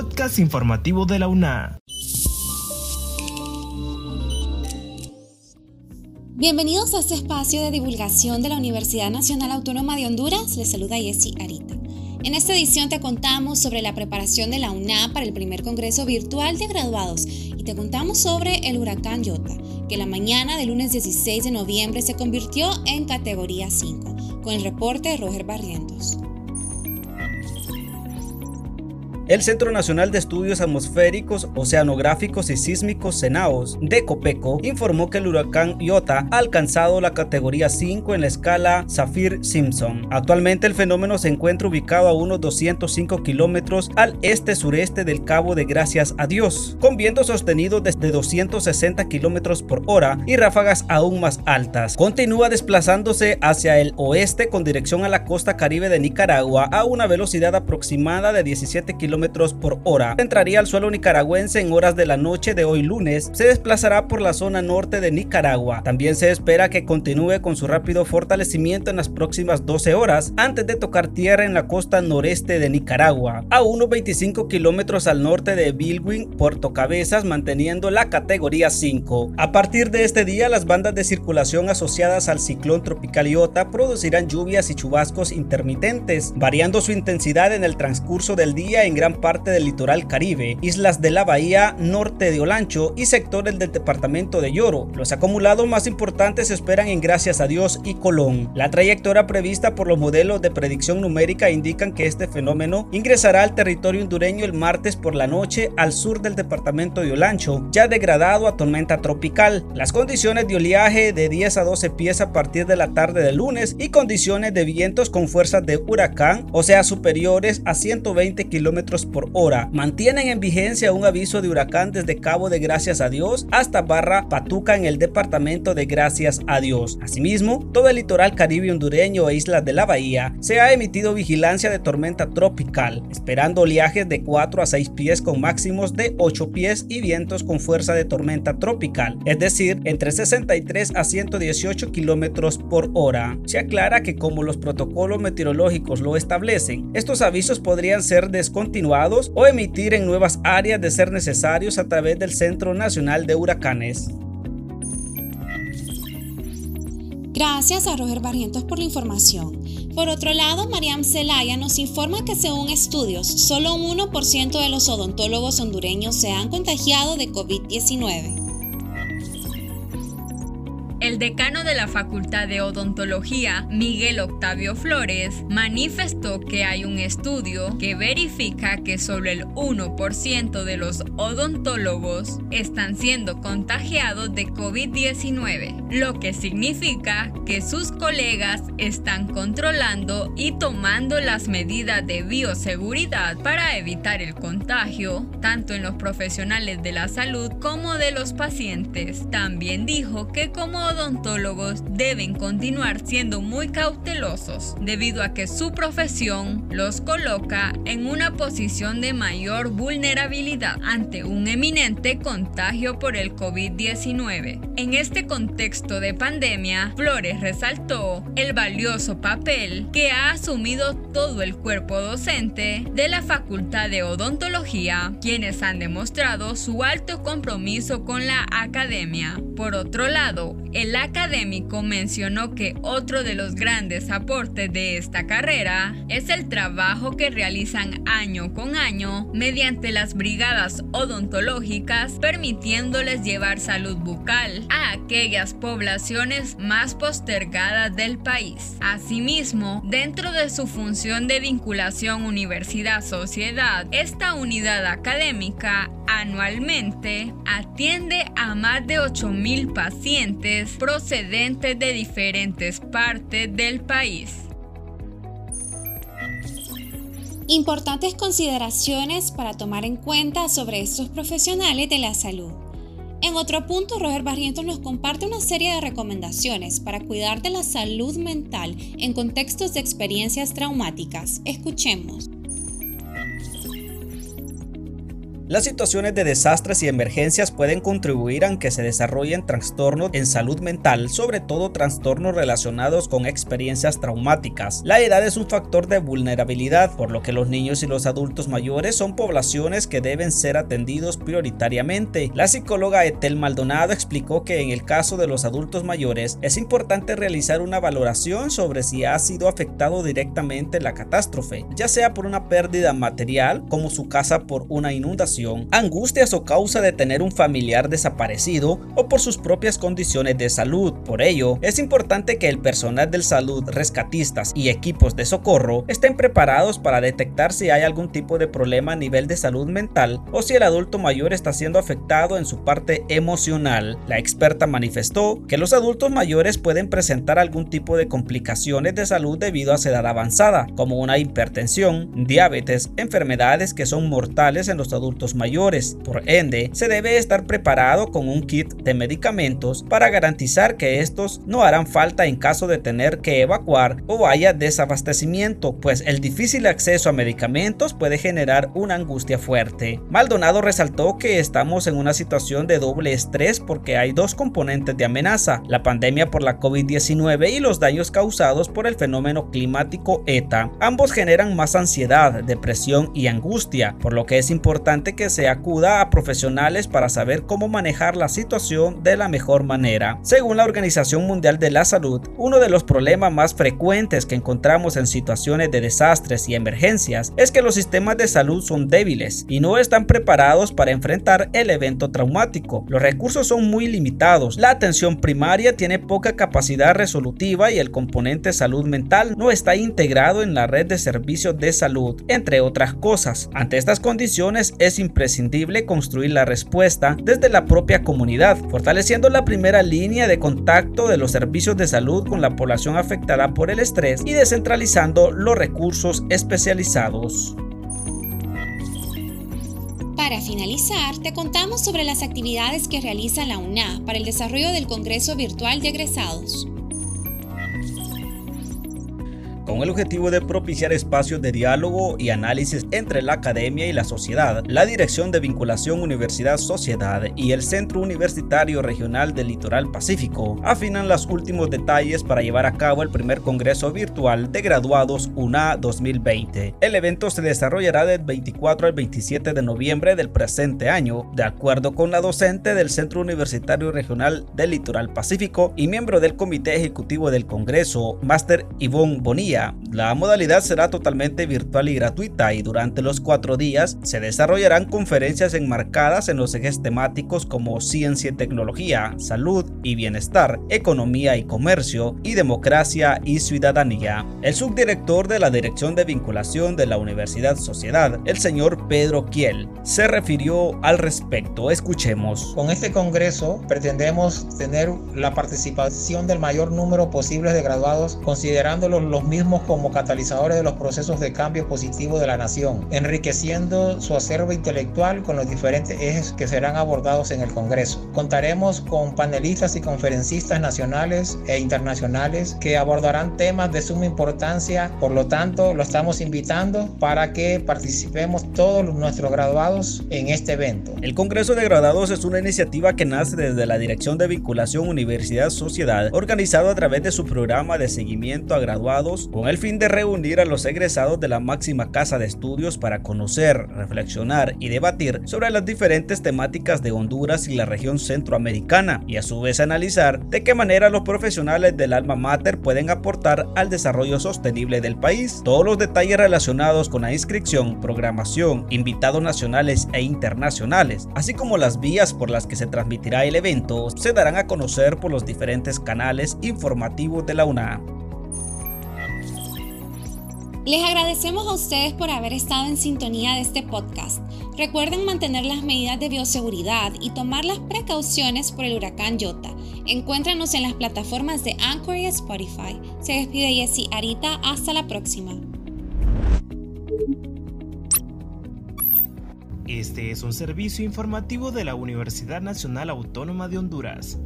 podcast informativo de la UNA. Bienvenidos a este espacio de divulgación de la Universidad Nacional Autónoma de Honduras. Les saluda Jessie Arita. En esta edición te contamos sobre la preparación de la UNA para el primer Congreso Virtual de Graduados y te contamos sobre el huracán Yota, que la mañana del lunes 16 de noviembre se convirtió en categoría 5, con el reporte de Roger Barrientos. El Centro Nacional de Estudios Atmosféricos, Oceanográficos y Sísmicos CENAOS de Copeco informó que el huracán Iota ha alcanzado la categoría 5 en la escala Saffir-Simpson. Actualmente el fenómeno se encuentra ubicado a unos 205 kilómetros al este-sureste del Cabo de Gracias a Dios, con vientos sostenidos desde 260 kilómetros por hora y ráfagas aún más altas. Continúa desplazándose hacia el oeste con dirección a la costa caribe de Nicaragua a una velocidad aproximada de 17 kilómetros por hora. Entraría al suelo nicaragüense en horas de la noche de hoy lunes. Se desplazará por la zona norte de Nicaragua. También se espera que continúe con su rápido fortalecimiento en las próximas 12 horas antes de tocar tierra en la costa noreste de Nicaragua, a unos 25 kilómetros al norte de Bilwin, Puerto Cabezas, manteniendo la categoría 5. A partir de este día, las bandas de circulación asociadas al ciclón tropical Iota producirán lluvias y chubascos intermitentes, variando su intensidad en el transcurso del día en gran parte del litoral caribe, islas de la bahía norte de Olancho y sectores del departamento de Lloro. Los acumulados más importantes se esperan en Gracias a Dios y Colón. La trayectoria prevista por los modelos de predicción numérica indican que este fenómeno ingresará al territorio hondureño el martes por la noche al sur del departamento de Olancho, ya degradado a tormenta tropical. Las condiciones de oleaje de 10 a 12 pies a partir de la tarde del lunes y condiciones de vientos con fuerzas de huracán, o sea superiores a 120 por hora. Mantienen en vigencia un aviso de huracán desde Cabo de Gracias a Dios hasta Barra Patuca en el departamento de Gracias a Dios. Asimismo, todo el litoral caribe hondureño e islas de la bahía se ha emitido vigilancia de tormenta tropical, esperando oleajes de 4 a 6 pies con máximos de 8 pies y vientos con fuerza de tormenta tropical, es decir, entre 63 a 118 kilómetros por hora. Se aclara que como los protocolos meteorológicos lo establecen, estos avisos podrían ser descontinuados o emitir en nuevas áreas de ser necesarios a través del Centro Nacional de Huracanes. Gracias a Roger Barrientos por la información. Por otro lado, Mariam Zelaya nos informa que según estudios, solo un 1% de los odontólogos hondureños se han contagiado de COVID-19. Decano de la Facultad de Odontología, Miguel Octavio Flores, manifestó que hay un estudio que verifica que solo el 1% de los odontólogos están siendo contagiados de COVID-19, lo que significa que sus colegas están controlando y tomando las medidas de bioseguridad para evitar el contagio, tanto en los profesionales de la salud como de los pacientes. También dijo que como odontólogos deben continuar siendo muy cautelosos debido a que su profesión los coloca en una posición de mayor vulnerabilidad ante un eminente contagio por el COVID-19. En este contexto de pandemia, Flores resaltó el valioso papel que ha asumido todo el cuerpo docente de la Facultad de Odontología, quienes han demostrado su alto compromiso con la academia. Por otro lado, el académico mencionó que otro de los grandes aportes de esta carrera es el trabajo que realizan año con año mediante las brigadas odontológicas, permitiéndoles llevar salud bucal a aquellas poblaciones más postergadas del país. Asimismo, dentro de su función de vinculación universidad-sociedad, esta unidad académica anualmente atiende a más de 8.000 pacientes procedentes de diferentes partes del país. Importantes consideraciones para tomar en cuenta sobre estos profesionales de la salud. En otro punto, Roger Barrientos nos comparte una serie de recomendaciones para cuidar de la salud mental en contextos de experiencias traumáticas. Escuchemos. Las situaciones de desastres y emergencias pueden contribuir a que se desarrollen trastornos en salud mental, sobre todo trastornos relacionados con experiencias traumáticas. La edad es un factor de vulnerabilidad, por lo que los niños y los adultos mayores son poblaciones que deben ser atendidos prioritariamente. La psicóloga Etel Maldonado explicó que en el caso de los adultos mayores es importante realizar una valoración sobre si ha sido afectado directamente la catástrofe, ya sea por una pérdida material como su casa por una inundación, angustias o causa de tener un familiar desaparecido o por sus propias condiciones de salud. Por ello, es importante que el personal del salud, rescatistas y equipos de socorro estén preparados para detectar si hay algún tipo de problema a nivel de salud mental o si el adulto mayor está siendo afectado en su parte emocional. La experta manifestó que los adultos mayores pueden presentar algún tipo de complicaciones de salud debido a su edad avanzada, como una hipertensión, diabetes, enfermedades que son mortales en los adultos mayores. Por ende, se debe estar preparado con un kit de medicamentos para garantizar que estos no harán falta en caso de tener que evacuar o haya desabastecimiento, pues el difícil acceso a medicamentos puede generar una angustia fuerte. Maldonado resaltó que estamos en una situación de doble estrés porque hay dos componentes de amenaza, la pandemia por la COVID-19 y los daños causados por el fenómeno climático ETA. Ambos generan más ansiedad, depresión y angustia, por lo que es importante que se acuda a profesionales para saber cómo manejar la situación de la mejor manera. Según la Organización Mundial de la Salud, uno de los problemas más frecuentes que encontramos en situaciones de desastres y emergencias es que los sistemas de salud son débiles y no están preparados para enfrentar el evento traumático. Los recursos son muy limitados, la atención primaria tiene poca capacidad resolutiva y el componente salud mental no está integrado en la red de servicios de salud, entre otras cosas. Ante estas condiciones es imprescindible construir la respuesta desde la propia comunidad, fortaleciendo la primera línea de contacto de los servicios de salud con la población afectada por el estrés y descentralizando los recursos especializados. Para finalizar, te contamos sobre las actividades que realiza la UNA para el desarrollo del Congreso Virtual de Egresados. Con el objetivo de propiciar espacios de diálogo y análisis entre la academia y la sociedad, la Dirección de Vinculación Universidad-Sociedad y el Centro Universitario Regional del Litoral Pacífico afinan los últimos detalles para llevar a cabo el primer Congreso Virtual de Graduados UNA 2020. El evento se desarrollará del 24 al 27 de noviembre del presente año, de acuerdo con la docente del Centro Universitario Regional del Litoral Pacífico y miembro del Comité Ejecutivo del Congreso, Máster Ivonne Bonilla la modalidad será totalmente virtual y gratuita y durante los cuatro días se desarrollarán conferencias enmarcadas en los ejes temáticos como ciencia y tecnología, salud y bienestar, economía y comercio y democracia y ciudadanía. El subdirector de la Dirección de Vinculación de la Universidad Sociedad, el señor Pedro Kiel, se refirió al respecto. Escuchemos. Con este congreso pretendemos tener la participación del mayor número posible de graduados considerándolos los mismos como catalizadores de los procesos de cambio positivo de la nación, enriqueciendo su acervo intelectual con los diferentes ejes que serán abordados en el Congreso. Contaremos con panelistas y conferencistas nacionales e internacionales que abordarán temas de suma importancia, por lo tanto lo estamos invitando para que participemos todos nuestros graduados en este evento. El Congreso de Graduados es una iniciativa que nace desde la Dirección de Vinculación Universidad-Sociedad, organizado a través de su programa de seguimiento a graduados con el fin de reunir a los egresados de la máxima casa de estudios para conocer, reflexionar y debatir sobre las diferentes temáticas de Honduras y la región centroamericana y a su vez analizar de qué manera los profesionales del alma mater pueden aportar al desarrollo sostenible del país. Todos los detalles relacionados con la inscripción, programación, invitados nacionales e internacionales, así como las vías por las que se transmitirá el evento, se darán a conocer por los diferentes canales informativos de la UNA. Les agradecemos a ustedes por haber estado en sintonía de este podcast. Recuerden mantener las medidas de bioseguridad y tomar las precauciones por el huracán Jota. Encuéntranos en las plataformas de Anchor y Spotify. Se despide Jessie Arita. Hasta la próxima. Este es un servicio informativo de la Universidad Nacional Autónoma de Honduras.